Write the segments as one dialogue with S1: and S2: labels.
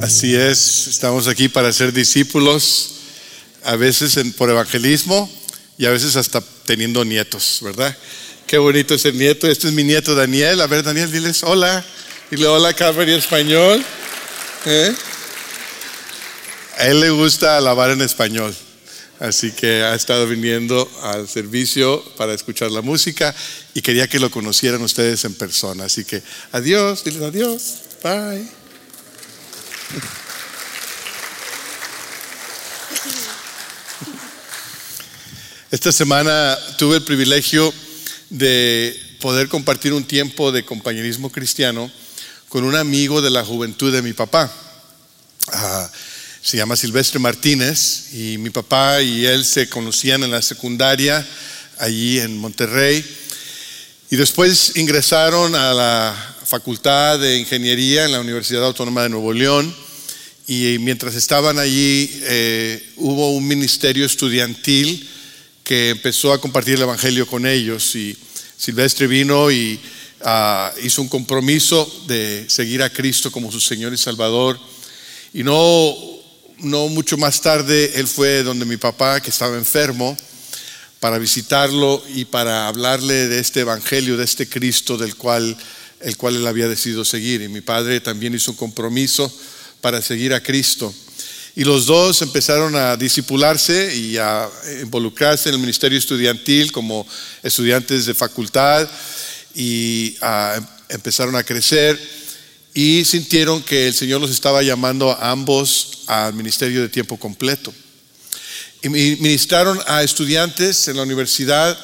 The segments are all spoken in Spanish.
S1: Así es, estamos aquí para ser discípulos, a veces por evangelismo y a veces hasta teniendo nietos, ¿verdad? Qué bonito es el nieto. Este es mi nieto Daniel. A ver, Daniel, diles hola. Dile hola, en español. ¿Eh? A él le gusta alabar en español. Así que ha estado viniendo al servicio para escuchar la música y quería que lo conocieran ustedes en persona. Así que adiós, diles adiós. Bye. Esta semana tuve el privilegio de poder compartir un tiempo de compañerismo cristiano con un amigo de la juventud de mi papá. Ah, se llama Silvestre Martínez y mi papá y él se conocían en la secundaria allí en Monterrey y después ingresaron a la Facultad de Ingeniería en la Universidad Autónoma de Nuevo León y mientras estaban allí eh, hubo un ministerio estudiantil que empezó a compartir el Evangelio con ellos y Silvestre vino y ah, hizo un compromiso de seguir a Cristo como su Señor y Salvador y no, no mucho más tarde él fue donde mi papá que estaba enfermo para visitarlo y para hablarle de este Evangelio, de este Cristo del cual el cual él había decidido seguir. Y mi padre también hizo un compromiso para seguir a Cristo. Y los dos empezaron a disipularse y a involucrarse en el ministerio estudiantil como estudiantes de facultad y empezaron a crecer y sintieron que el Señor los estaba llamando a ambos al ministerio de tiempo completo. Y ministraron a estudiantes en la universidad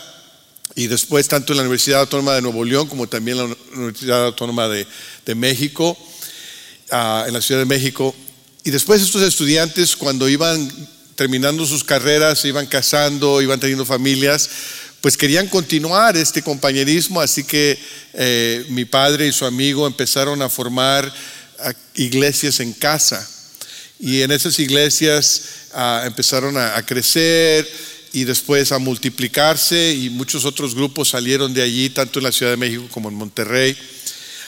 S1: y después tanto en la Universidad Autónoma de Nuevo León como también en la Universidad Autónoma de, México, ah, en la Ciudad de México. Y después estos estudiantes cuando iban terminando sus carreras, se iban casando, iban teniendo familias, pues querían continuar este compañerismo, así que eh, mi padre y su amigo empezaron a formar iglesias en casa. Y en esas iglesias ah, empezaron a crecer y después a multiplicarse y muchos otros grupos salieron de allí, tanto en la Ciudad de México como en Monterrey.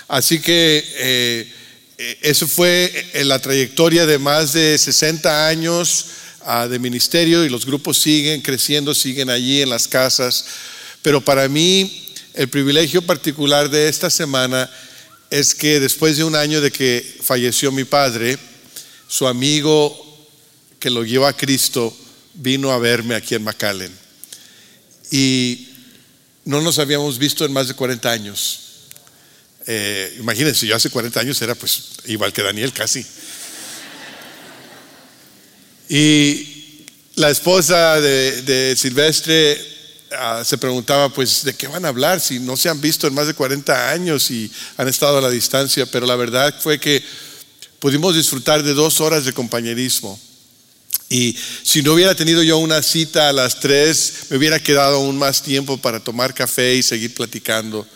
S1: Así que eh, eso fue eh, la trayectoria de más de 60 años ah, de ministerio y los grupos siguen creciendo, siguen allí en las casas. Pero para mí el privilegio particular de esta semana es que después de un año de que falleció mi padre, su amigo que lo llevó a Cristo, vino a verme aquí en McAllen. Y no nos habíamos visto en más de 40 años. Eh, imagínense, yo hace 40 años era pues igual que Daniel casi. Y la esposa de, Silvestre ah, se preguntaba pues de qué van a hablar si no se han visto en más de 40 años y han estado a la distancia, pero la verdad fue que pudimos disfrutar de dos horas de compañerismo y si no hubiera tenido yo una cita a las tres, me hubiera quedado aún más tiempo para tomar café y seguir platicando.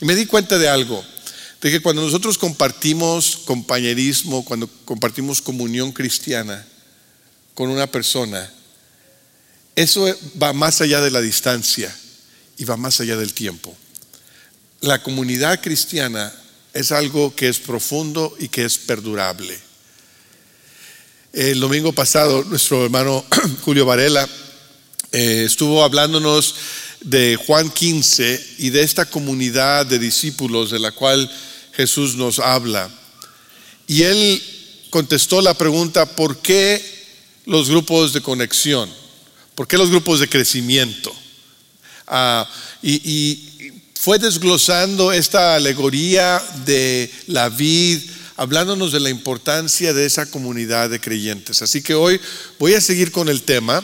S1: Y me di cuenta de algo, que cuando nosotros compartimos compañerismo, cuando compartimos comunión cristiana con una persona, eso va más allá de la distancia y va más allá del tiempo. La comunidad cristiana es algo que es profundo y que es perdurable. El domingo pasado, nuestro hermano Julio Varela eh, estuvo hablándonos de Juan 15 y de esta comunidad de discípulos de la cual Jesús nos habla. Y él contestó la pregunta, ¿por qué los grupos de conexión? ¿Por qué los grupos de crecimiento? Ah, y fue desglosando esta alegoría de la vid, hablándonos de la importancia de esa comunidad de creyentes. Así que hoy voy a seguir con el tema,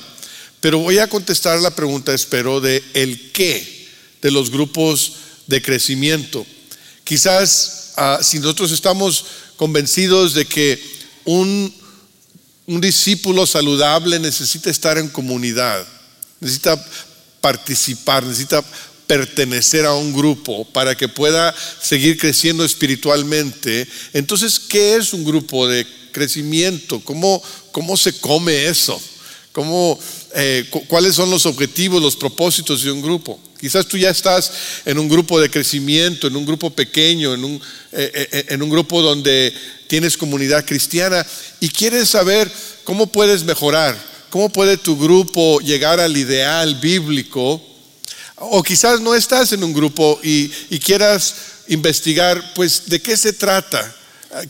S1: pero voy a contestar la pregunta, espero, de el qué de los grupos de crecimiento. Quizás ah, si nosotros estamos convencidos de que un, un discípulo saludable necesita estar en comunidad, necesita participar, necesita pertenecer a un grupo, para que pueda seguir creciendo espiritualmente. Entonces, ¿qué es un grupo de crecimiento? ¿Cómo, cómo se come eso? ¿Cómo, eh, ¿Cuáles son los objetivos, los propósitos de un grupo? Quizás tú ya estás en un grupo de crecimiento, en un grupo pequeño, en un, eh, eh, eh, en un grupo donde tienes comunidad cristiana y quieres saber cómo puedes mejorar, cómo puede tu grupo llegar al ideal bíblico. O quizás no estás en un grupo y, y quieras investigar, pues, de qué se trata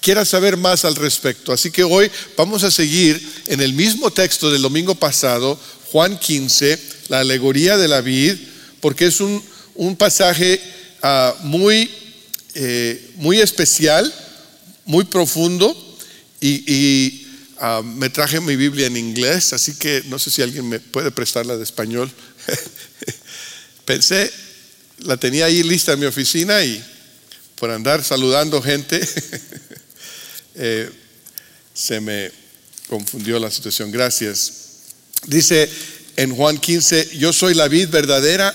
S1: quieras saber más al respecto. Así que hoy vamos a seguir en el mismo texto del domingo pasado, Juan 15, la alegoría de la vid, porque es un, pasaje ah, muy, eh, muy especial, muy profundo, y, ah, me traje mi Biblia en inglés, así que no sé si alguien me puede prestarla de español. Pensé, la tenía ahí lista en mi oficina y por andar saludando gente, eh, se me confundió la situación. Gracias. Dice en Juan 15, yo soy la vid verdadera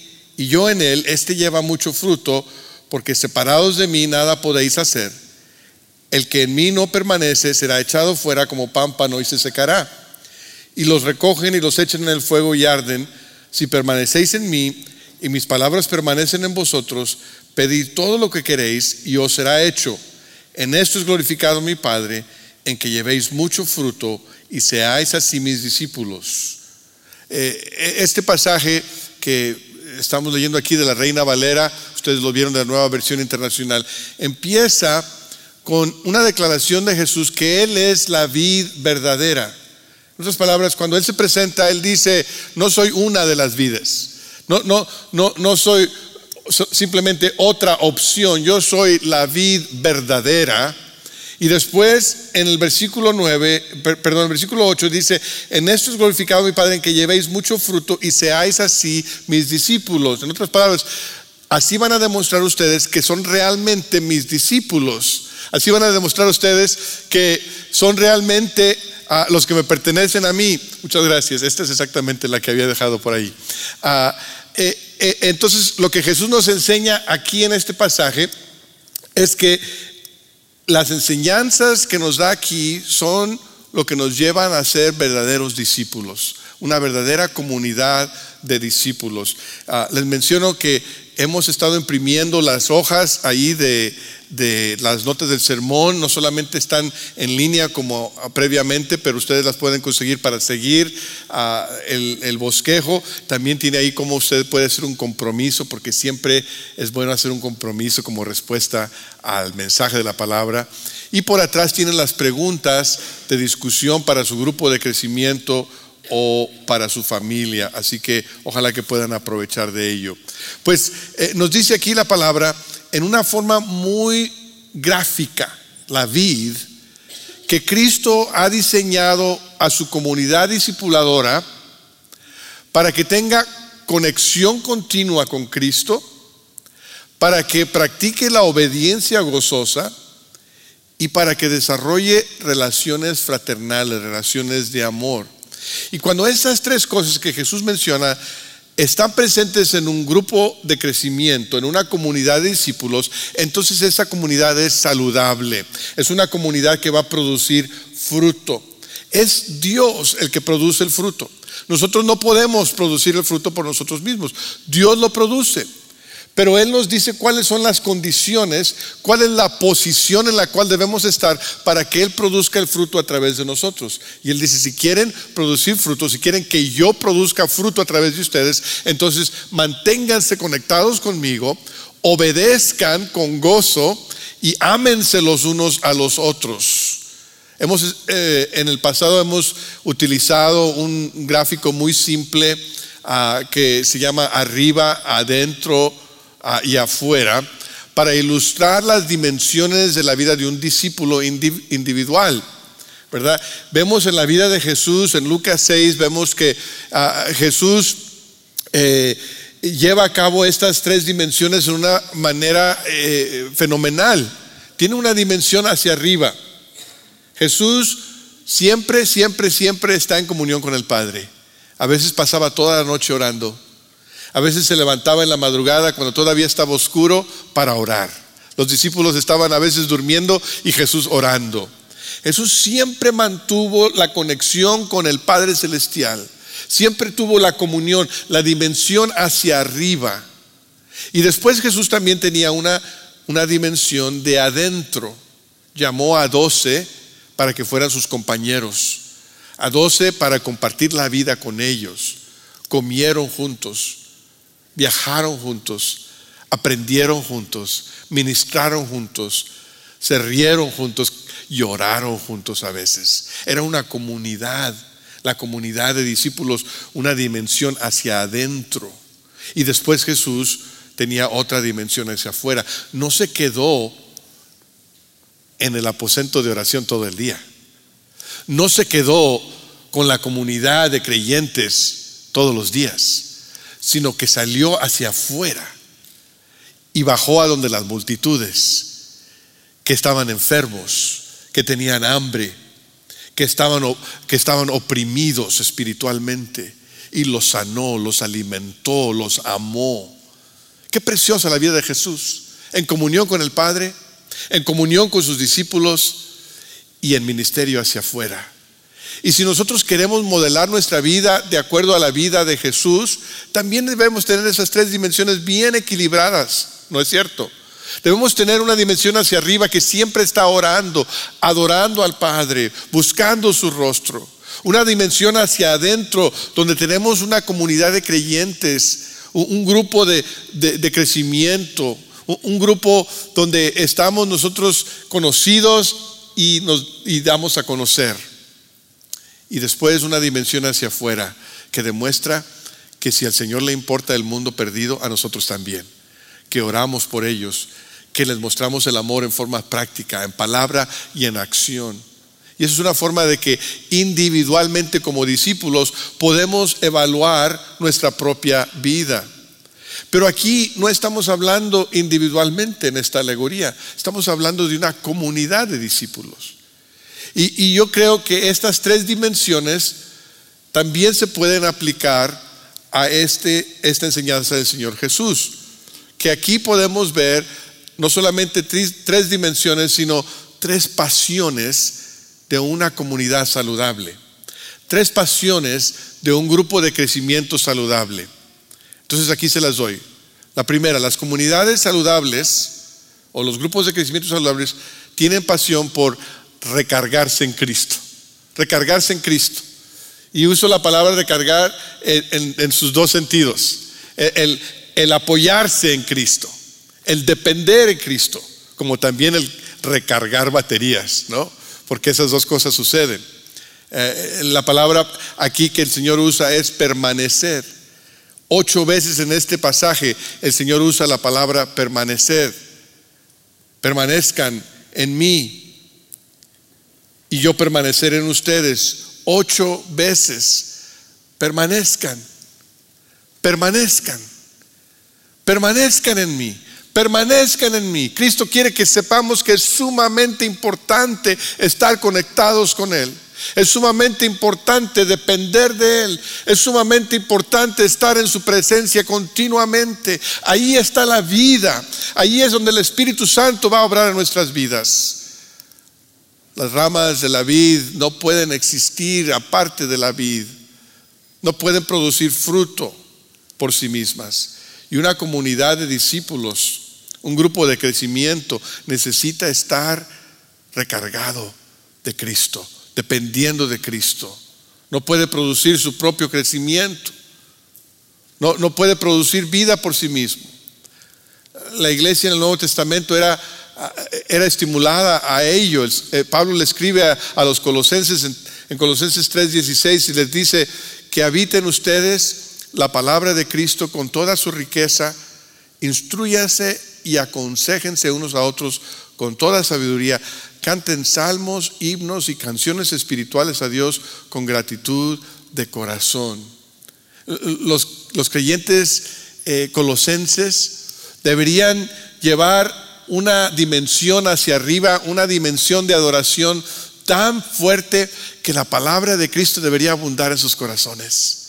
S1: y yo en él, éste lleva mucho fruto, porque separados de mí nada podéis hacer. El que en mí no permanece será echado fuera como pámpano y se secará. Y los recogen y los echan en el fuego y arden. Si permanecéis en mí y mis palabras permanecen en vosotros, pedid todo lo que queréis y os será hecho. En esto es glorificado mi Padre, en que llevéis mucho fruto y seáis así mis discípulos. Eh, este pasaje que estamos leyendo aquí de la Reina Valera, ustedes lo vieron de la nueva versión internacional, empieza con una declaración de Jesús que Él es la vid verdadera. En otras palabras, cuando Él se presenta, Él dice, no soy una de las vides. No, no, no, no soy simplemente otra opción, yo soy la vid verdadera. Y después en el versículo 9, perdón, el versículo 8 dice, en esto es glorificado mi Padre en que llevéis mucho fruto y seáis así mis discípulos. En otras palabras, así van a demostrar ustedes que son realmente mis discípulos. Así van a demostrar ustedes que son realmente ah, los que me pertenecen a mí. Muchas gracias. Esta es exactamente la que había dejado por ahí. Ah, eh, eh, entonces, lo que Jesús nos enseña aquí en este pasaje es que las enseñanzas que nos da aquí son lo que nos llevan a ser verdaderos discípulos, una verdadera comunidad de discípulos. Ah, les menciono que hemos estado imprimiendo las hojas ahí de, de las notas del sermón, no solamente están en línea como previamente, pero ustedes las pueden conseguir para seguir ah, el, bosquejo. También tiene ahí cómo usted puede hacer un compromiso, porque siempre es bueno hacer un compromiso como respuesta al mensaje de la palabra. Y por atrás tienen las preguntas de discusión para su grupo de crecimiento o para su familia. Así que ojalá que puedan aprovechar de ello. Pues eh, nos dice aquí la palabra en una forma muy gráfica, la vid, que Cristo ha diseñado a su comunidad discipuladora para que tenga conexión continua con Cristo, para que practique la obediencia gozosa y para que desarrolle relaciones fraternales, relaciones de amor. Y cuando esas tres cosas que Jesús menciona están presentes en un grupo de crecimiento, en una comunidad de discípulos, entonces esa comunidad es saludable, es una comunidad que va a producir fruto. Es Dios el que produce el fruto. Nosotros no podemos producir el fruto por nosotros mismos. Dios lo produce. Pero Él nos dice cuáles son las condiciones, cuál es la posición en la cual debemos estar para que Él produzca el fruto a través de nosotros. Y Él dice, si quieren producir fruto, si quieren que yo produzca fruto a través de ustedes, entonces manténganse conectados conmigo, obedezcan con gozo y ámense los unos a los otros. Hemos, eh, en el pasado hemos utilizado un gráfico muy simple ah, que se llama arriba, adentro, y afuera para ilustrar las dimensiones de la vida de un discípulo individual. ¿verdad? Vemos en la vida de Jesús, en Lucas 6, vemos que ah, Jesús eh, lleva a cabo estas tres dimensiones de una manera eh, fenomenal. Tiene una dimensión hacia arriba. Jesús siempre, siempre, siempre está en comunión con el Padre. A veces pasaba toda la noche orando. A veces se levantaba en la madrugada cuando todavía estaba oscuro para orar. Los discípulos estaban a veces durmiendo y Jesús orando. Jesús siempre mantuvo la conexión con el Padre Celestial. Siempre tuvo la comunión, la dimensión hacia arriba. Y después Jesús también tenía una, una dimensión de adentro. Llamó a doce para que fueran sus compañeros. A doce para compartir la vida con ellos. Comieron juntos, viajaron juntos, aprendieron juntos, ministraron juntos, se rieron juntos, lloraron juntos a veces. Era una comunidad, la comunidad de discípulos, una dimensión hacia adentro. Y después Jesús tenía otra dimensión hacia afuera. No se quedó en el aposento de oración todo el día. No se quedó con la comunidad de creyentes todos los días, sino que salió hacia afuera y bajó a donde las multitudes que estaban enfermos, que tenían hambre, que estaban, que estaban oprimidos espiritualmente, y los sanó, los alimentó, los amó. Qué preciosa la vida de Jesús, en comunión con el Padre, en comunión con sus discípulos y en ministerio hacia afuera. Y si nosotros queremos modelar nuestra vida de acuerdo a la vida de Jesús, también debemos tener esas tres dimensiones bien equilibradas, ¿no es cierto? Debemos tener una dimensión hacia arriba que siempre está orando, adorando al Padre, buscando su rostro. Una dimensión hacia adentro donde tenemos una comunidad de creyentes, un grupo de, crecimiento, un grupo donde estamos nosotros conocidos y nos y damos a conocer. Y después una dimensión hacia afuera que demuestra que si al Señor le importa el mundo perdido, a nosotros también, que oramos por ellos que les mostramos el amor en forma práctica, en palabra y en acción. Y esa es una forma de que individualmente como discípulos podemos evaluar nuestra propia vida. Pero aquí no estamos hablando individualmente en esta alegoría, estamos hablando de una comunidad de discípulos. Y, yo creo que estas tres dimensiones también se pueden aplicar a este, esta enseñanza del Señor Jesús, que aquí podemos ver no solamente tres, dimensiones, sino tres pasiones de una comunidad saludable. Tres pasiones de un grupo de crecimiento saludable. Entonces aquí se las doy. La primera, las comunidades saludables o los grupos de crecimiento saludables tienen pasión por recargarse en Cristo. Recargarse en Cristo. Y uso la palabra recargar en, sus dos sentidos. el apoyarse en Cristo el depender en Cristo, como también el recargar baterías, ¿no? Porque esas dos cosas suceden. Eh, la palabra aquí que el Señor usa es permanecer. Ocho veces en este pasaje el Señor usa la palabra permanecer. Permanezcan en mí y yo permanecer en ustedes. Ocho veces. Permanezcan. Permanezcan. Permanezcan en mí permanezcan en mí. Cristo quiere que sepamos que es sumamente importante estar conectados con Él. Es sumamente importante depender de Él. Es sumamente importante estar en su presencia continuamente. Ahí está la vida. Ahí es donde el Espíritu Santo va a obrar en nuestras vidas. Las ramas de la vid no pueden existir aparte de la vid. No pueden producir fruto por sí mismas. Y una comunidad de discípulos un grupo de crecimiento necesita estar recargado de Cristo, dependiendo de Cristo. No puede producir su propio crecimiento. No, no puede producir vida por sí mismo. La iglesia en el Nuevo Testamento era, era estimulada a ellos. Eh, Pablo le escribe a, los colosenses en, en Colosenses 3:16 y les dice que habiten ustedes la palabra de Cristo con toda su riqueza, instruyase y aconsejense unos a otros con toda sabiduría. Canten salmos, himnos y canciones espirituales a Dios con gratitud de corazón. Los, los creyentes eh, colosenses deberían llevar una dimensión hacia arriba, una dimensión de adoración tan fuerte que la palabra de Cristo debería abundar en sus corazones.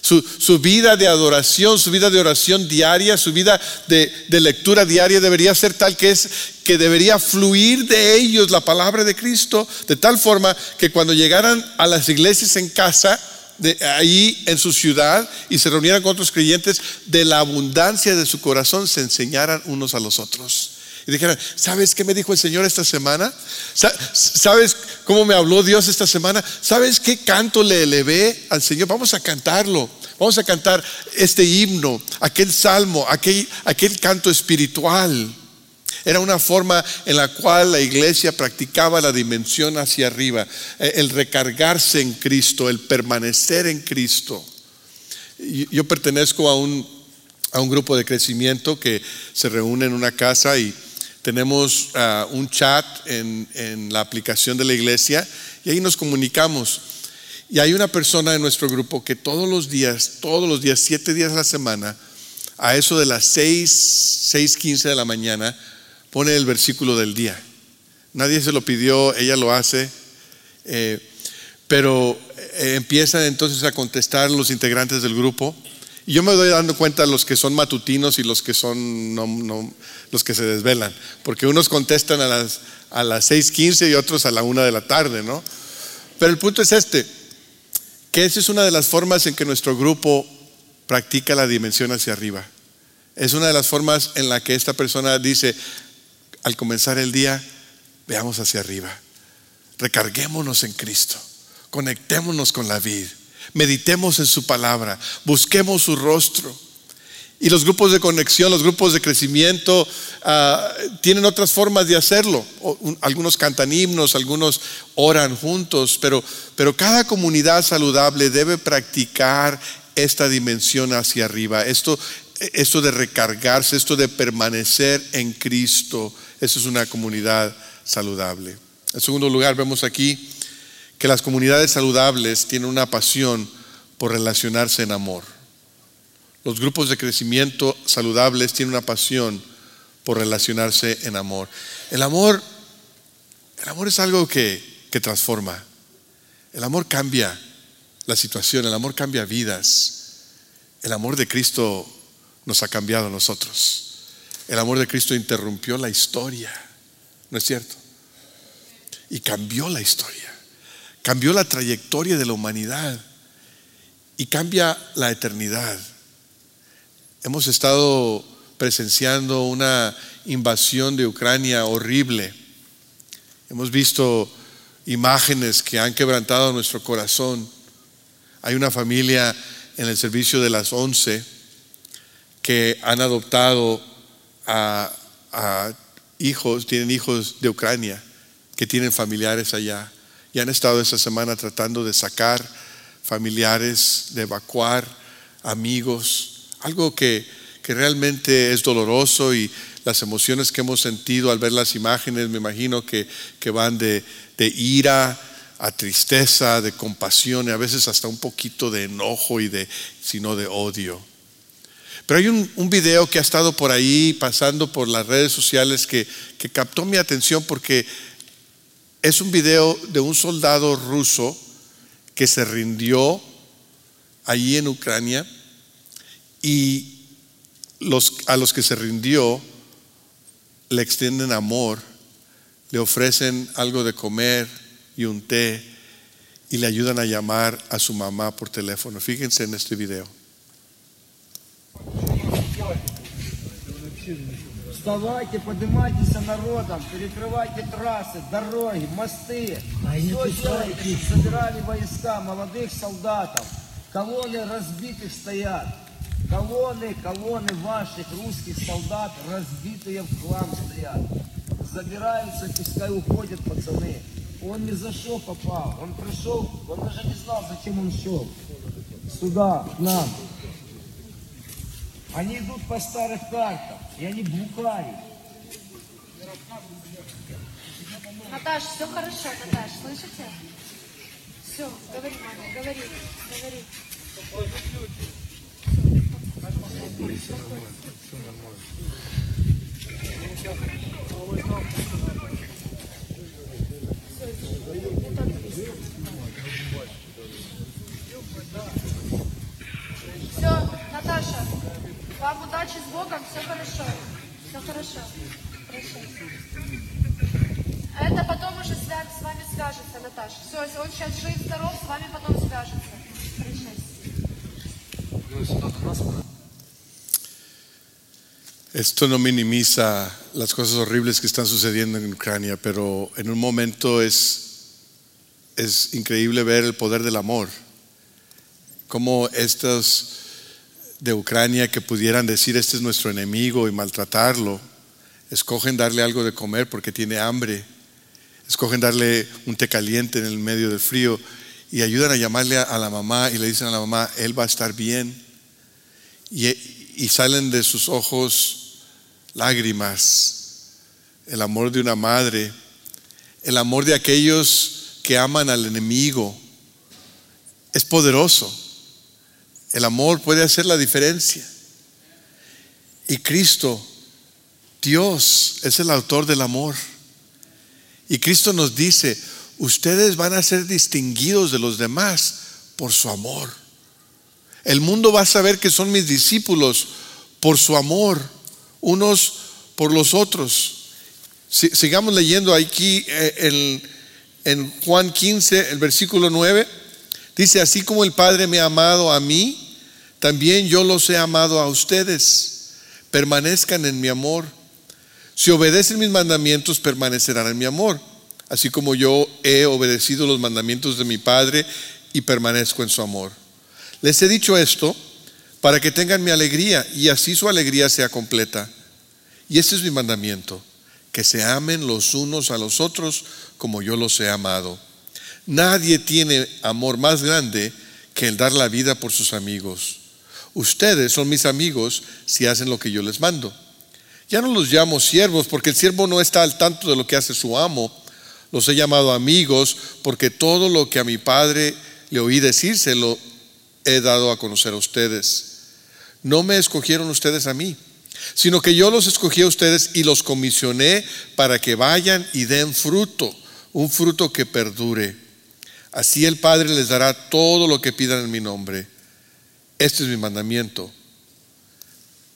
S1: Su, vida de adoración, su vida de oración diaria, su vida de, de, lectura diaria debería ser tal que es que debería fluir de ellos la palabra de Cristo de tal forma que cuando llegaran a las iglesias en casa, de ahí en su ciudad y se reunieran con otros creyentes, de la abundancia de su corazón se enseñaran unos a los otros. Y dijeran, ¿sabes qué me dijo el Señor esta semana? ¿Sabes cómo me habló Dios esta semana? ¿Sabes qué canto le elevé al Señor? Vamos a cantarlo. Vamos a cantar este himno, aquel salmo, aquel, aquel canto espiritual. Era una forma en la cual la iglesia practicaba la dimensión hacia arriba, eh, el recargarse en Cristo, el permanecer en Cristo. Yo pertenezco a un, a un grupo de crecimiento que se reúne en una casa y tenemos ah, un chat en, en, la aplicación de la iglesia y ahí nos comunicamos. Y hay una persona en nuestro grupo que todos los días, todos los días, siete días a la semana, a eso de las seis, seis quince de la mañana, pone el versículo del día. Nadie se lo pidió, ella lo hace, eh, pero eh, empiezan entonces a contestar los integrantes del grupo y yo me doy dando cuenta los que son matutinos y los que son los que se desvelan, porque unos contestan a las a las 6:15 y otros a la una de la tarde, ¿no? Pero el punto es este, que esa es una de las formas en que nuestro grupo practica la dimensión hacia arriba. Es una de las formas en la que esta persona dice, al comenzar el día, veamos hacia arriba, recarguémonos en Cristo, conectémonos con la vida meditemos en su palabra, busquemos su rostro. Y los grupos de conexión, los grupos de crecimiento, ah, tienen otras formas de hacerlo. Algunos cantan himnos, algunos oran juntos, pero, pero cada comunidad saludable debe practicar esta dimensión hacia arriba. Esto, esto de recargarse, esto de permanecer en Cristo, eso es una comunidad saludable. En segundo lugar, vemos aquí que las comunidades saludables tienen una pasión por relacionarse en amor. Los grupos de crecimiento saludables tienen una pasión por relacionarse en amor. El amor, el amor es algo que, que transforma. El amor cambia la situación, el amor cambia vidas. El amor de Cristo nos ha cambiado a nosotros. El amor de Cristo interrumpió la historia, ¿no es cierto? Y cambió la historia cambió la trayectoria de la humanidad y cambia la eternidad. Hemos estado presenciando una invasión de Ucrania horrible. Hemos visto imágenes que han quebrantado nuestro corazón. Hay una familia en el servicio de las once que han adoptado a, a hijos, tienen hijos de Ucrania, que tienen familiares allá y han estado esta semana tratando de sacar familiares, de evacuar amigos, algo que, realmente es doloroso y las emociones que hemos sentido al ver las imágenes, me imagino que, van de, ira a tristeza, de compasión y a veces hasta un poquito de enojo y de, sino de odio. Pero hay un, un, video que ha estado por ahí pasando por las redes sociales que, que captó mi atención porque es un video de un soldado ruso que se rindió allí en Ucrania y a los que se rindió le extienden amor, le ofrecen algo de comer y un té y le ayudan a llamar a su mamá por teléfono. Fíjense en este video.
S2: Вставайте, поднимайтесь народом, перекрывайте трассы, дороги, мосты. Все делайте, собирали войска, молодых солдатов. Колонны разбитых стоят. Колонны, колонны ваших русских солдат разбитые в хлам стоят. Забираются, пускай уходят пацаны. Он не за что попал, он пришел, он даже не знал, зачем он шел. Сюда, к нам. Они идут по старых картам, и они блукают.
S3: Наташ, все хорошо, Наташ, слышите? Все, говори, мама, говори, говори. Все, вам удачи с Богом, все хорошо. Все хорошо. Прощайте. Это потом уже свя- с вами свяжется, Наташа. Все, если он сейчас жив, здоров, с вами потом свяжется. Прощайте.
S1: Esto no minimiza las cosas horribles que están sucediendo en Ucrania, pero en un momento es, es increíble ver el poder del amor. Como estos de Ucrania que pudieran decir este es nuestro enemigo y maltratarlo, escogen darle algo de comer porque tiene hambre, escogen darle un té caliente en el medio del frío y ayudan a llamarle a, la mamá y le dicen a la mamá, él va a estar bien. Y, y salen de sus ojos lágrimas, el amor de una madre, el amor de aquellos que aman al enemigo. Es poderoso. El amor puede hacer la diferencia. Y Cristo, Dios, es el autor del amor. Y Cristo nos dice, ustedes van a ser distinguidos de los demás por su amor. El mundo va a saber que son mis discípulos por su amor, unos por los otros. Si- sigamos leyendo aquí eh, en Juan 15, el versículo 9. Dice, así como el Padre me ha amado a mí, también yo los he amado a ustedes. Permanezcan en mi amor. Si obedecen mis mandamientos, permanecerán en mi amor. Así como yo he obedecido los mandamientos de mi Padre y permanezco en su amor. Les he dicho esto para que tengan mi alegría y así su alegría sea completa. Y este es mi mandamiento, que se amen los unos a los otros como yo los he amado. Nadie tiene amor más grande que el dar la vida por sus amigos. Ustedes son mis amigos si hacen lo que yo les mando. Ya no los llamo siervos porque el siervo no está al tanto de lo que hace su amo. Los he llamado amigos porque todo lo que a mi padre le oí decir se lo he dado a conocer a ustedes. No me escogieron ustedes a mí, sino que yo los escogí a ustedes y los comisioné para que vayan y den fruto, un fruto que perdure. Así el Padre les dará todo lo que pidan en mi nombre. Este es mi mandamiento,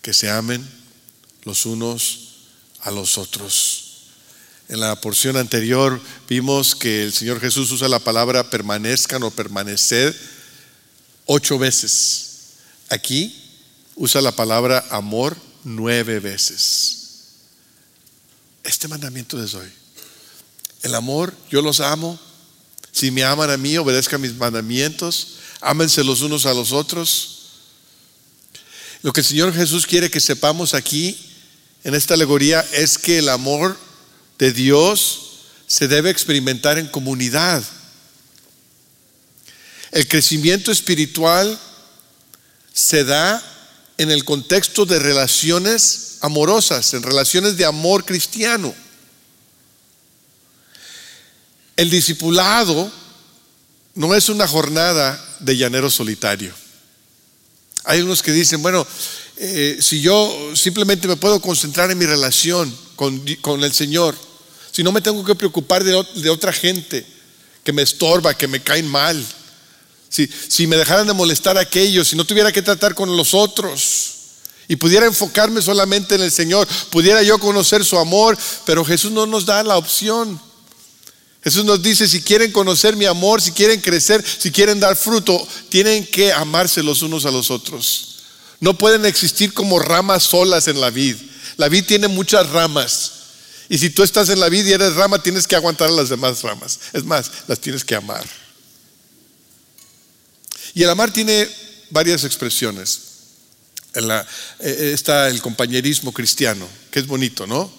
S1: que se amen los unos a los otros. En la porción anterior vimos que el Señor Jesús usa la palabra permanezcan o permanecer ocho veces. Aquí usa la palabra amor nueve veces. Este mandamiento les doy. El amor, yo los amo. Si me aman a mí, obedezcan mis mandamientos. Ámense los unos a los otros. Lo que el Señor Jesús quiere que sepamos aquí en esta alegoría es que el amor de Dios se debe experimentar en comunidad. El crecimiento espiritual se da en el contexto de relaciones amorosas, en relaciones de amor cristiano. El discipulado no es una jornada de llanero solitario. Hay unos que dicen, bueno, eh, si yo simplemente me puedo concentrar en mi relación con, con el Señor, si no me tengo que preocupar de, de, otra gente que me estorba, que me caen mal, si, si me dejaran de molestar a aquellos, si no tuviera que tratar con los otros y pudiera enfocarme solamente en el Señor, pudiera yo conocer su amor, pero Jesús no nos da la opción. Jesús nos dice, si quieren conocer mi amor, si quieren crecer, si quieren dar fruto, tienen que amarse los unos a los otros. No pueden existir como ramas solas en la vid. La vid tiene muchas ramas. Y si tú estás en la vid y eres rama, tienes que aguantar a las demás ramas. Es más, las tienes que amar. Y el amar tiene varias expresiones. La, está el compañerismo cristiano, que es bonito, ¿no?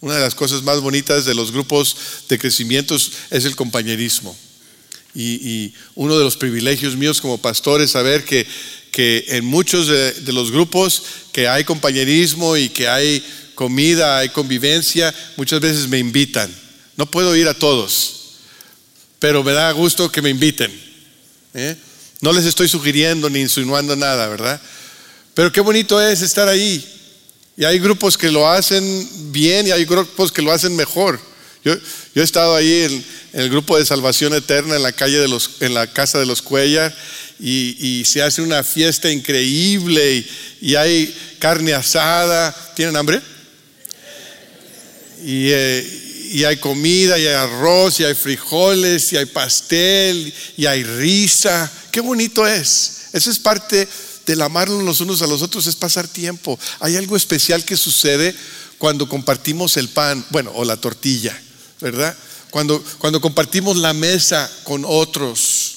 S1: Una de las cosas más bonitas de los grupos de crecimientos es el compañerismo. Y, uno de los privilegios míos como pastor es saber que, que en muchos de, de, los grupos que hay compañerismo y que hay comida, hay convivencia, muchas veces me invitan. No puedo ir a todos, pero me da gusto que me inviten. ¿eh? No les estoy sugiriendo ni insinuando nada, ¿verdad? Pero qué bonito es estar ahí. Y hay grupos que lo hacen bien y hay grupos que lo hacen mejor. Yo, yo he estado ahí en, el grupo de Salvación Eterna en la calle de los, en la casa de los Cuellar y, y se hace una fiesta increíble y, y hay carne asada. ¿Tienen hambre? Y, eh, y hay comida, y hay arroz, y hay frijoles, y hay pastel, y hay risa. Qué bonito es. Eso es parte del amarnos los unos a los otros, es pasar tiempo. Hay algo especial que sucede cuando compartimos el pan, bueno, o la tortilla, ¿verdad? Cuando, cuando compartimos la mesa con otros.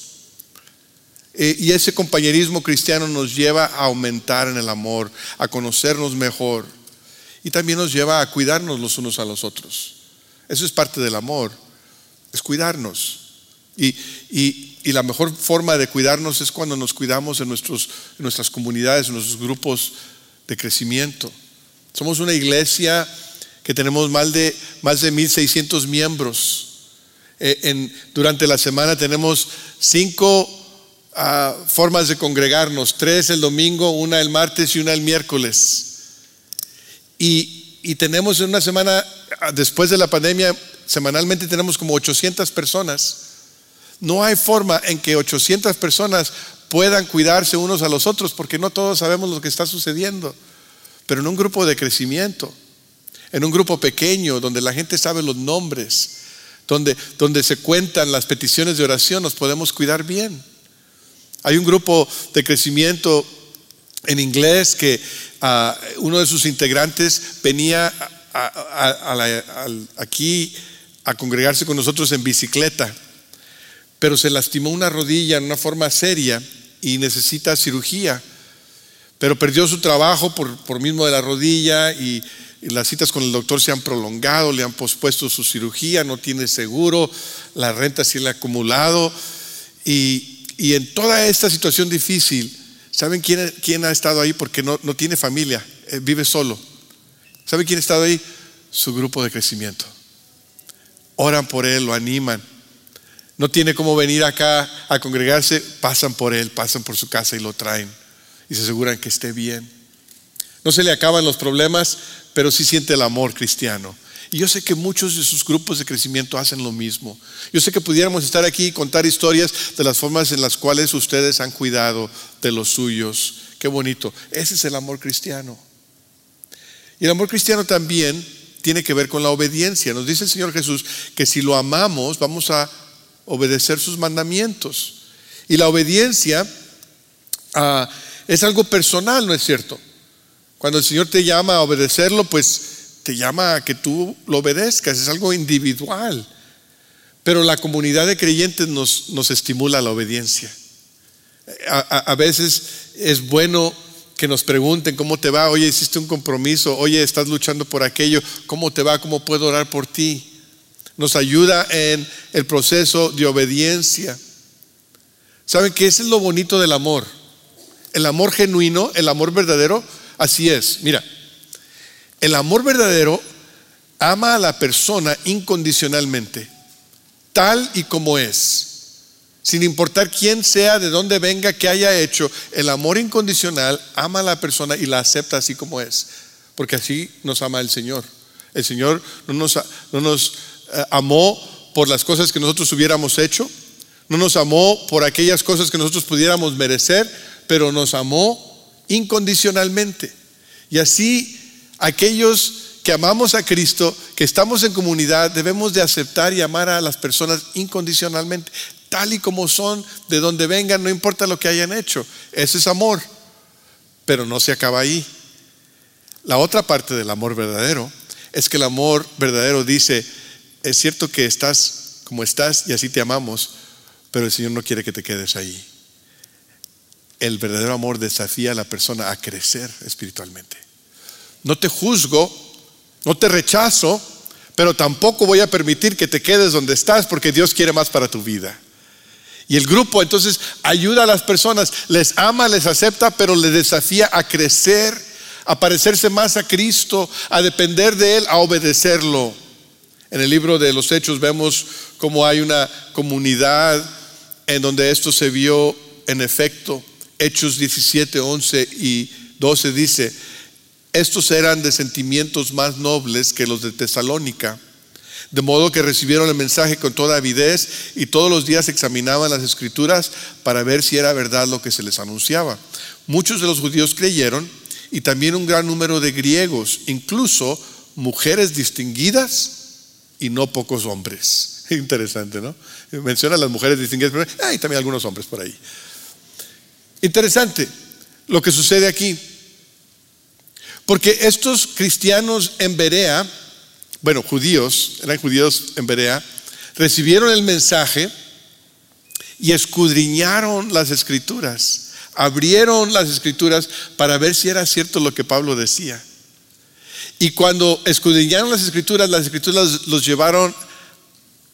S1: Eh, y ese compañerismo cristiano nos lleva a aumentar en el amor, a conocernos mejor. Y también nos lleva a cuidarnos los unos a los otros. Eso es parte del amor, es cuidarnos. Y, y, y la mejor forma de cuidarnos es cuando nos cuidamos en, nuestros, en nuestras comunidades, en nuestros grupos de crecimiento. Somos una iglesia que tenemos más de, más de 1.600 miembros. Eh, en, durante la semana tenemos cinco uh, formas de congregarnos, tres el domingo, una el martes y una el miércoles. Y, y tenemos en una semana, después de la pandemia, semanalmente tenemos como 800 personas. No hay forma en que 800 personas puedan cuidarse unos a los otros porque no todos sabemos lo que está sucediendo. Pero en un grupo de crecimiento, en un grupo pequeño donde la gente sabe los nombres, donde, donde se cuentan las peticiones de oración, nos podemos cuidar bien. Hay un grupo de crecimiento en inglés que uh, uno de sus integrantes venía aquí a congregarse con nosotros en bicicleta, pero se lastimó una rodilla en una forma seria y necesita cirugía, pero perdió su trabajo por, por mismo de la rodilla y, las citas con el doctor se han prolongado, le han pospuesto su cirugía, no tiene seguro, la renta se le ha acumulado y, y en toda esta situación difícil, ¿Saben quién, quién, ha estado ahí? Porque no, no tiene familia, eh, vive solo. ¿Saben quién ha estado ahí? Su grupo de crecimiento. Oran por él, lo animan. No tiene cómo venir acá a congregarse, pasan por él, pasan por su casa y lo traen. Y se aseguran que esté bien. No se le acaban los problemas, pero sí siente el amor cristiano. Y yo sé que muchos de sus grupos de crecimiento hacen lo mismo. Yo sé que pudiéramos estar aquí y contar historias de las formas en las cuales ustedes han cuidado de los suyos. Qué bonito. Ese es el amor cristiano. Y el amor cristiano también tiene que ver con la obediencia. Nos dice el Señor Jesús que si lo amamos vamos a obedecer sus mandamientos. Y la obediencia uh, es algo personal, ¿no es cierto? Cuando el Señor te llama a obedecerlo, pues te llama a que tú lo obedezcas, es algo individual. Pero la comunidad de creyentes nos, nos estimula la obediencia. A, a, a, veces es bueno que nos pregunten cómo te va, oye, hiciste un compromiso, oye, estás luchando por aquello, ¿cómo te va? ¿Cómo puedo orar por ti? Nos ayuda en el proceso de obediencia. ¿Saben qué es lo bonito del amor? El amor genuino, el amor verdadero, así es. Mira, el amor verdadero ama a la persona incondicionalmente, tal y como es. Sin importar quién sea, de dónde venga, qué haya hecho, el amor incondicional ama a la persona y la acepta así como es, porque así nos ama el Señor. El Señor no nos, no nos amó por las cosas que nosotros hubiéramos hecho, no nos amó por aquellas cosas que nosotros pudiéramos merecer, pero nos amó incondicionalmente. Y así aquellos que amamos a Cristo, que estamos en comunidad, debemos de aceptar y amar a las personas incondicionalmente, tal y como son, de donde vengan, no importa lo que hayan hecho. Ese es amor, pero no se acaba ahí. La otra parte del amor verdadero es que el amor verdadero dice, es cierto que estás como estás y así te amamos, pero el Señor no quiere que te quedes ahí. El verdadero amor desafía a la persona a crecer espiritualmente. No te juzgo, no te rechazo, pero tampoco voy a permitir que te quedes donde estás porque Dios quiere más para tu vida. Y el grupo entonces ayuda a las personas, les ama, les acepta, pero les desafía a crecer, a parecerse más a Cristo, a depender de Él, a obedecerlo. En el libro de los Hechos vemos cómo hay una comunidad en donde esto se vio en efecto. Hechos 17, 11 y 12 dice, estos eran de sentimientos más nobles que los de Tesalónica, de modo que recibieron el mensaje con toda avidez y todos los días examinaban las escrituras para ver si era verdad lo que se les anunciaba. Muchos de los judíos creyeron y también un gran número de griegos, incluso mujeres distinguidas y no pocos hombres. Interesante, ¿no? Menciona a las mujeres distinguidas, pero hay también algunos hombres por ahí. Interesante lo que sucede aquí. Porque estos cristianos en Berea, bueno, judíos, eran judíos en Berea, recibieron el mensaje y escudriñaron las escrituras, abrieron las escrituras para ver si era cierto lo que Pablo decía. Y cuando escudriñaron las escrituras, las escrituras los llevaron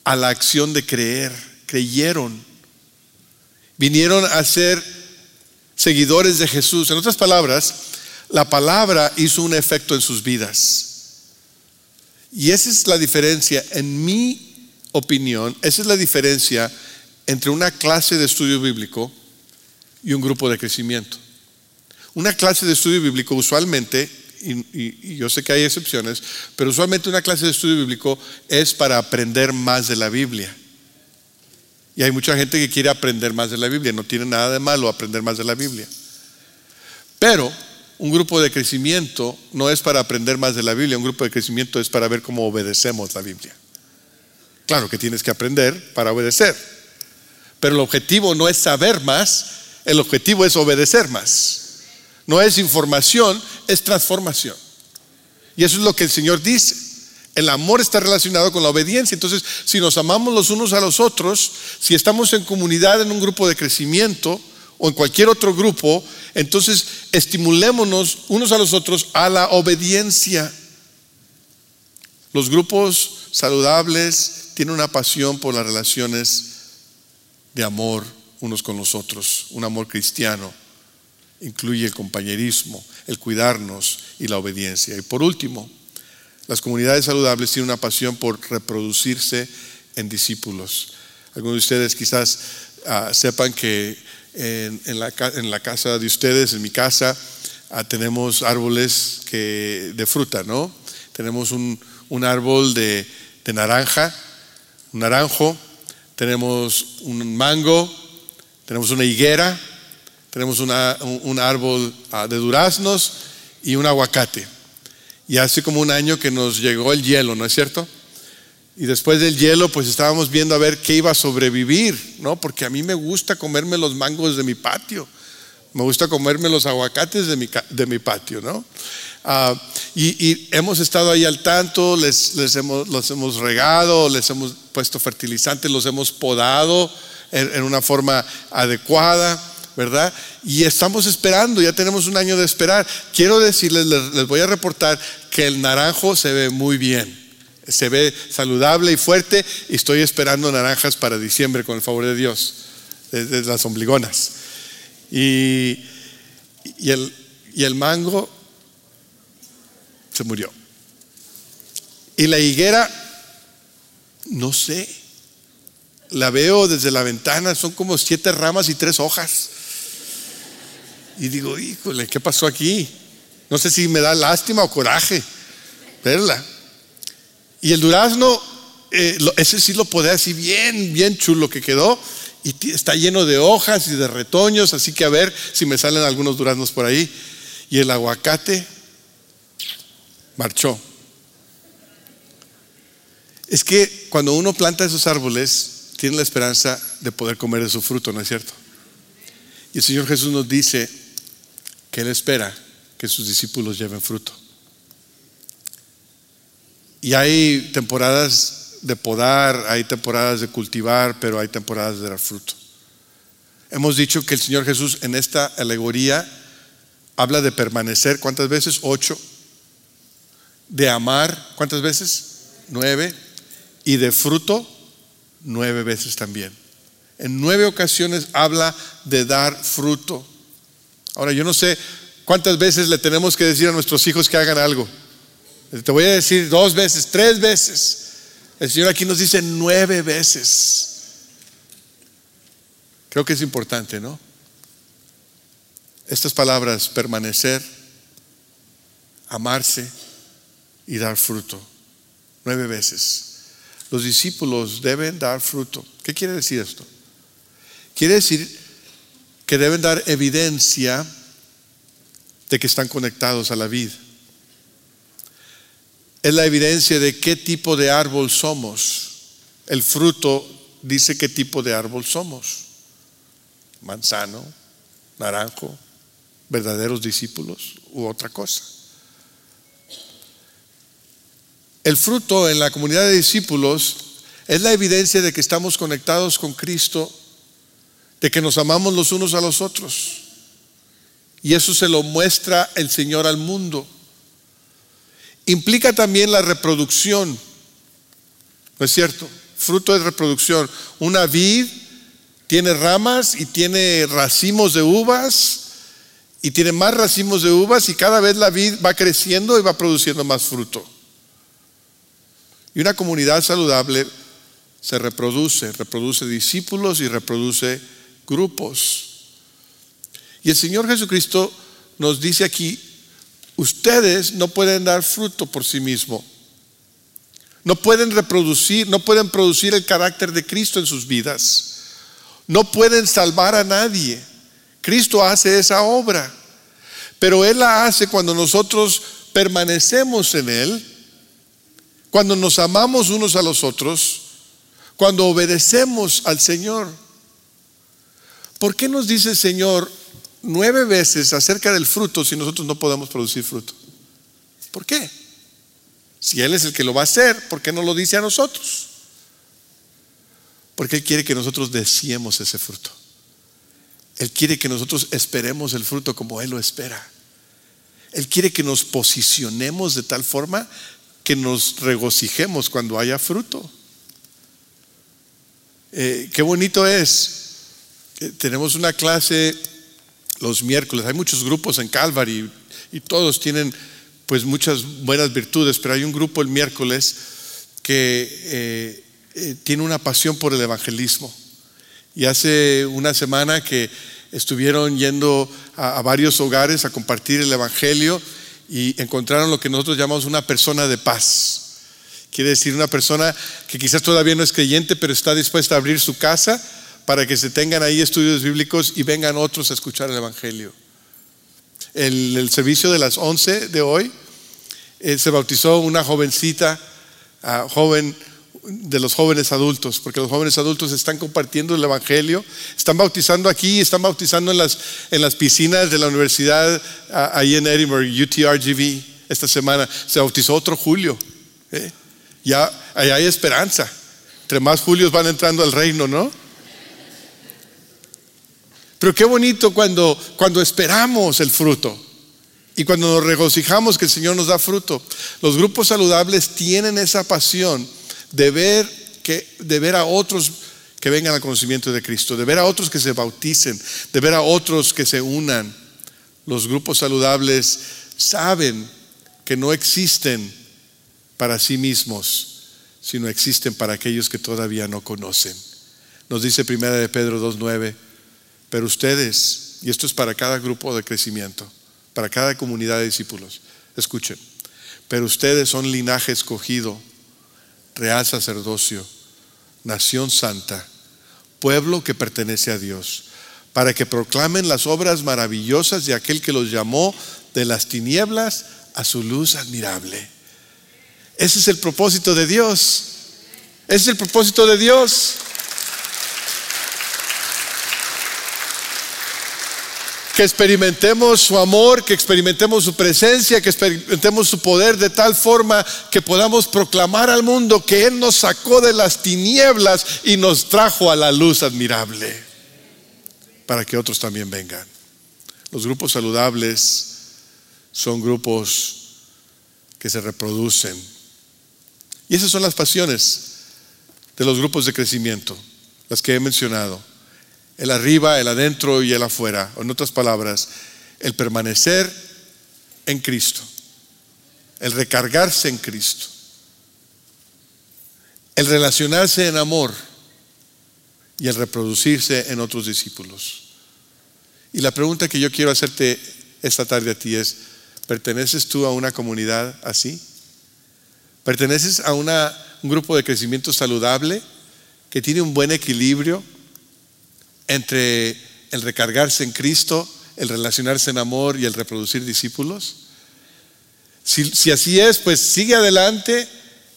S1: a la acción de creer, creyeron, vinieron a ser seguidores de Jesús. En otras palabras, la palabra hizo un efecto en sus vidas. Y esa es la diferencia, en mi opinión, esa es la diferencia entre una clase de estudio bíblico y un grupo de crecimiento. Una clase de estudio bíblico usualmente, y, yo sé que hay excepciones, pero usualmente una clase de estudio bíblico es para aprender más de la Biblia. Y hay mucha gente que quiere aprender más de la Biblia, no tiene nada de malo aprender más de la Biblia. Pero un grupo de crecimiento no es para aprender más de la Biblia, un grupo de crecimiento es para ver cómo obedecemos la Biblia. Claro que tienes que aprender para obedecer, pero el objetivo no es saber más, el objetivo es obedecer más. No es información, es transformación. Y eso es lo que el Señor dice. El amor está relacionado con la obediencia. Entonces, si nos amamos los unos a los otros, si estamos en comunidad en un grupo de crecimiento o en cualquier otro grupo, entonces estimulémonos unos a los otros a la obediencia. Los grupos saludables tienen una pasión por las relaciones de amor unos con los otros, un amor cristiano. Incluye el compañerismo, el cuidarnos y la obediencia. Y por último, las comunidades saludables tienen una pasión por reproducirse en discípulos. Algunos de ustedes quizás ah, sepan que en, la, casa de ustedes, en mi casa, ah, tenemos árboles que, de fruta, ¿no? Tenemos un, árbol de, naranja, un naranjo, tenemos un mango, tenemos una higuera, tenemos un, árbol ah, de duraznos y un aguacate. Y hace como un año que nos llegó el hielo, ¿no es cierto? Y después del hielo, pues estábamos viendo a ver qué iba a sobrevivir, ¿no? Porque a mí me gusta comerme los mangos de mi patio, me gusta comerme los aguacates de mi, de mi patio, ¿no? Ah, y, hemos estado ahí al tanto, les, les hemos, los hemos regado, les hemos puesto fertilizantes, los hemos podado en, en una forma adecuada. ¿Verdad? Y estamos esperando, ya tenemos un año de esperar. Quiero decirles, les, voy a reportar que el naranjo se ve muy bien. Se ve saludable y fuerte y estoy esperando naranjas para diciembre con el favor de Dios, desde las ombligonas. Y, el mango se murió. Y la higuera, no sé, la veo desde la ventana, son como siete ramas y tres hojas. Y digo, híjole, ¿qué pasó aquí? No sé si me da lástima o coraje verla. Y el durazno, eh, ese sí lo podía así bien, bien chulo que quedó. Y está lleno de hojas y de retoños, así que a ver si me salen algunos duraznos por ahí. Y el aguacate marchó. Es que cuando uno planta esos árboles, tiene la esperanza de poder comer de su fruto, ¿no es cierto? Y el Señor Jesús nos dice, que Él espera que sus discípulos lleven fruto. Y hay temporadas de podar, hay temporadas de cultivar, pero hay temporadas de dar fruto. Hemos dicho que el Señor Jesús en esta alegoría habla de permanecer, ¿cuántas veces? Ocho. De amar, ¿cuántas veces? Nueve. Y de fruto, nueve veces también. En nueve ocasiones habla de dar fruto. Ahora, yo no sé cuántas veces le tenemos que decir a nuestros hijos que hagan algo. Te voy a decir dos veces, tres veces. El Señor aquí nos dice nueve veces. Creo que es importante, ¿no? estas palabras, permanecer, amarse y dar fruto. Nueve veces. Los discípulos deben dar fruto. ¿Qué quiere decir esto? Quiere decir que deben dar evidencia de que están conectados a la vida. Es la evidencia de qué tipo de árbol somos. El fruto dice qué tipo de árbol somos. Manzano, naranjo, verdaderos discípulos u otra cosa. El fruto en la comunidad de discípulos es la evidencia de que estamos conectados con Cristo, de que nos amamos los unos a los otros. Y eso se lo muestra el Señor al mundo. Implica también la reproducción, ¿no es cierto? Fruto de reproducción. Una vid tiene ramas y tiene racimos de uvas y tiene más racimos de uvas y cada vez la vid va creciendo y va produciendo más fruto. Y una comunidad saludable se reproduce, reproduce discípulos y reproduce grupos. Y el Señor Jesucristo nos dice aquí, ustedes no pueden dar fruto por sí mismo. No pueden reproducir, no pueden producir el carácter de Cristo en sus vidas. No pueden salvar a nadie. Cristo hace esa obra, pero Él la hace cuando nosotros permanecemos en Él, cuando nos amamos unos a los otros, cuando obedecemos al Señor. ¿Por qué nos dice el Señor nueve veces acerca del fruto si nosotros no podemos producir fruto? ¿Por qué? Si Él es el que lo va a hacer, ¿por qué no lo dice a nosotros? Porque Él quiere que nosotros deseemos ese fruto. Él quiere que nosotros esperemos el fruto como Él lo espera. Él quiere que nos posicionemos de tal forma que nos regocijemos cuando haya fruto. Eh, qué bonito es. Eh, tenemos una clase los miércoles. Hay muchos grupos en Calvary y todos tienen pues muchas buenas virtudes, pero hay un grupo el miércoles que eh, tiene una pasión por el evangelismo. Y hace una semana que estuvieron yendo a, varios hogares a compartir el Evangelio y encontraron lo que nosotros llamamos una persona de paz. Quiere decir una persona que quizás todavía no es creyente, pero está dispuesta a abrir su casa para que se tengan ahí estudios bíblicos y vengan otros a escuchar el Evangelio. El, el servicio de las 11 de hoy eh, se bautizó una jovencita, uh, joven de los jóvenes adultos, porque los jóvenes adultos están compartiendo el Evangelio, están bautizando aquí, están bautizando en las, en las piscinas de la universidad ahí en Edinburgh, UTRGV, esta semana. Se bautizó otro Julio. ¿eh? Ya allá hay esperanza. Entre más Julios van entrando al reino, ¿no? Pero qué bonito cuando, cuando esperamos el fruto y cuando nos regocijamos que el Señor nos da fruto. Los grupos saludables tienen esa pasión de ver, que, de ver a otros que vengan al conocimiento de Cristo, de ver a otros que se bauticen, de ver a otros que se unan. Los grupos saludables saben que no existen para sí mismos, sino existen para aquellos que todavía no conocen. Nos dice Primera de Pedro 2.9, pero ustedes, y esto es para cada grupo de crecimiento, para cada comunidad de discípulos, escuchen, pero ustedes son linaje escogido real sacerdocio, nación santa, pueblo que pertenece a Dios, para que proclamen las obras maravillosas de aquel que los llamó de las tinieblas a su luz admirable. Ese es el propósito de Dios. Ese es el propósito de Dios. Que experimentemos su amor, que experimentemos su presencia, que experimentemos su poder de tal forma que podamos proclamar al mundo que Él nos sacó de las tinieblas y nos trajo a la luz admirable, para que otros también vengan. Los grupos saludables son grupos que se reproducen. Y esas son las pasiones de los grupos de crecimiento, las que he mencionado el arriba, el adentro y el afuera. En otras palabras, el permanecer en Cristo, el recargarse en Cristo, el relacionarse en amor y el reproducirse en otros discípulos. Y la pregunta que yo quiero hacerte esta tarde a ti es, ¿perteneces tú a una comunidad así? ¿Perteneces a un grupo de crecimiento saludable que tiene un buen equilibrio entre el recargarse en Cristo, el relacionarse en amor y el reproducir discípulos? Si, así es, pues sigue adelante,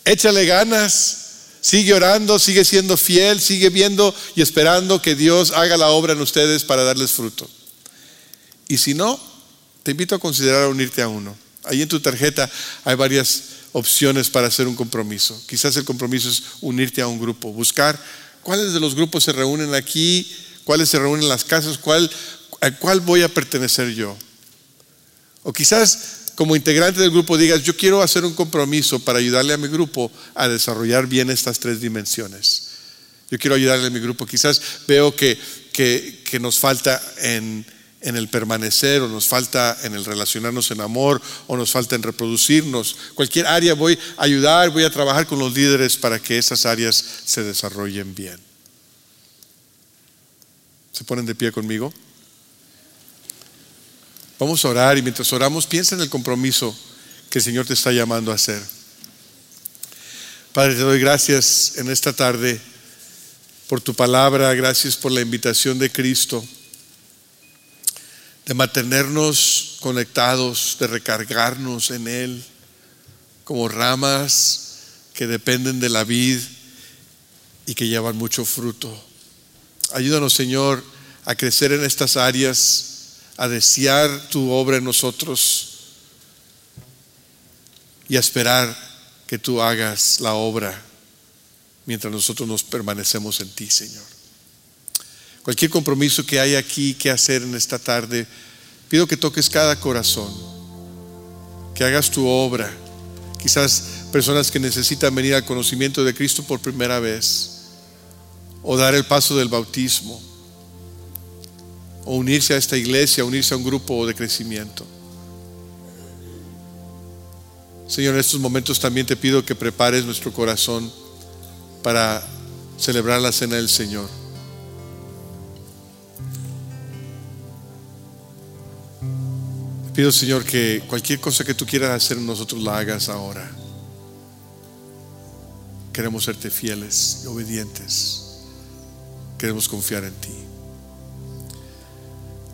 S1: échale ganas, sigue orando, sigue siendo fiel, sigue viendo y esperando que Dios haga la obra en ustedes para darles fruto. Y si no, te invito a considerar unirte a uno. Ahí en tu tarjeta hay varias opciones para hacer un compromiso. Quizás el compromiso es unirte a un grupo, buscar cuáles de los grupos se reúnen aquí, cuáles se reúnen en las casas, a cuál voy a pertenecer yo. O quizás como integrante del grupo digas, yo quiero hacer un compromiso para ayudarle a mi grupo a desarrollar bien estas tres dimensiones. Yo quiero ayudarle a mi grupo. Quizás veo que, que, nos falta en, en el permanecer o nos falta en el relacionarnos en amor o nos falta en reproducirnos. Cualquier área voy a ayudar, voy a trabajar con los líderes para que esas áreas se desarrollen bien. ¿Se ponen de pie conmigo? Vamos a orar y mientras oramos piensa en el compromiso que el Señor te está llamando a hacer. Padre, te doy gracias en esta tarde por tu palabra, gracias por la invitación de Cristo, de mantenernos conectados, de recargarnos en Él como ramas que dependen de la vid y que llevan mucho fruto. Ayúdanos, Señor, a crecer en estas áreas a desear tu obra en nosotros y a esperar que tú hagas la obra mientras nosotros nos permanecemos en ti, Señor. Cualquier compromiso que haya aquí que hacer en esta tarde, pido que toques cada corazón, que hagas tu obra. Quizás personas que necesitan venir al conocimiento de Cristo por primera vez o dar el paso del bautismo o unirse a esta iglesia, unirse a un grupo de crecimiento. Señor, en estos momentos también te pido que prepares nuestro corazón para celebrar la cena del Señor. Te pido, Señor, que cualquier cosa que tú quieras hacer nosotros la hagas ahora. Queremos serte fieles y obedientes. Queremos confiar en ti.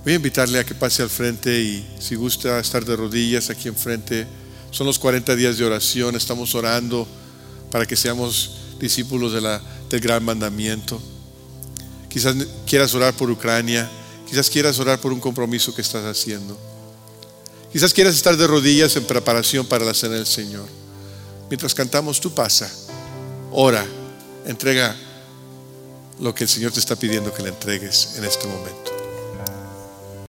S1: Voy a invitarle a que pase al frente y si gusta estar de rodillas aquí enfrente. Son los 40 días de oración, estamos orando para que seamos discípulos del gran mandamiento. Quizás quieras orar por Ucrania, quizás quieras orar por un compromiso que estás haciendo. Quizás quieras estar de rodillas en preparación para la cena del Señor. Mientras cantamos, tú pasa, ora, entrega lo que el Señor te está pidiendo que le entregues en este momento.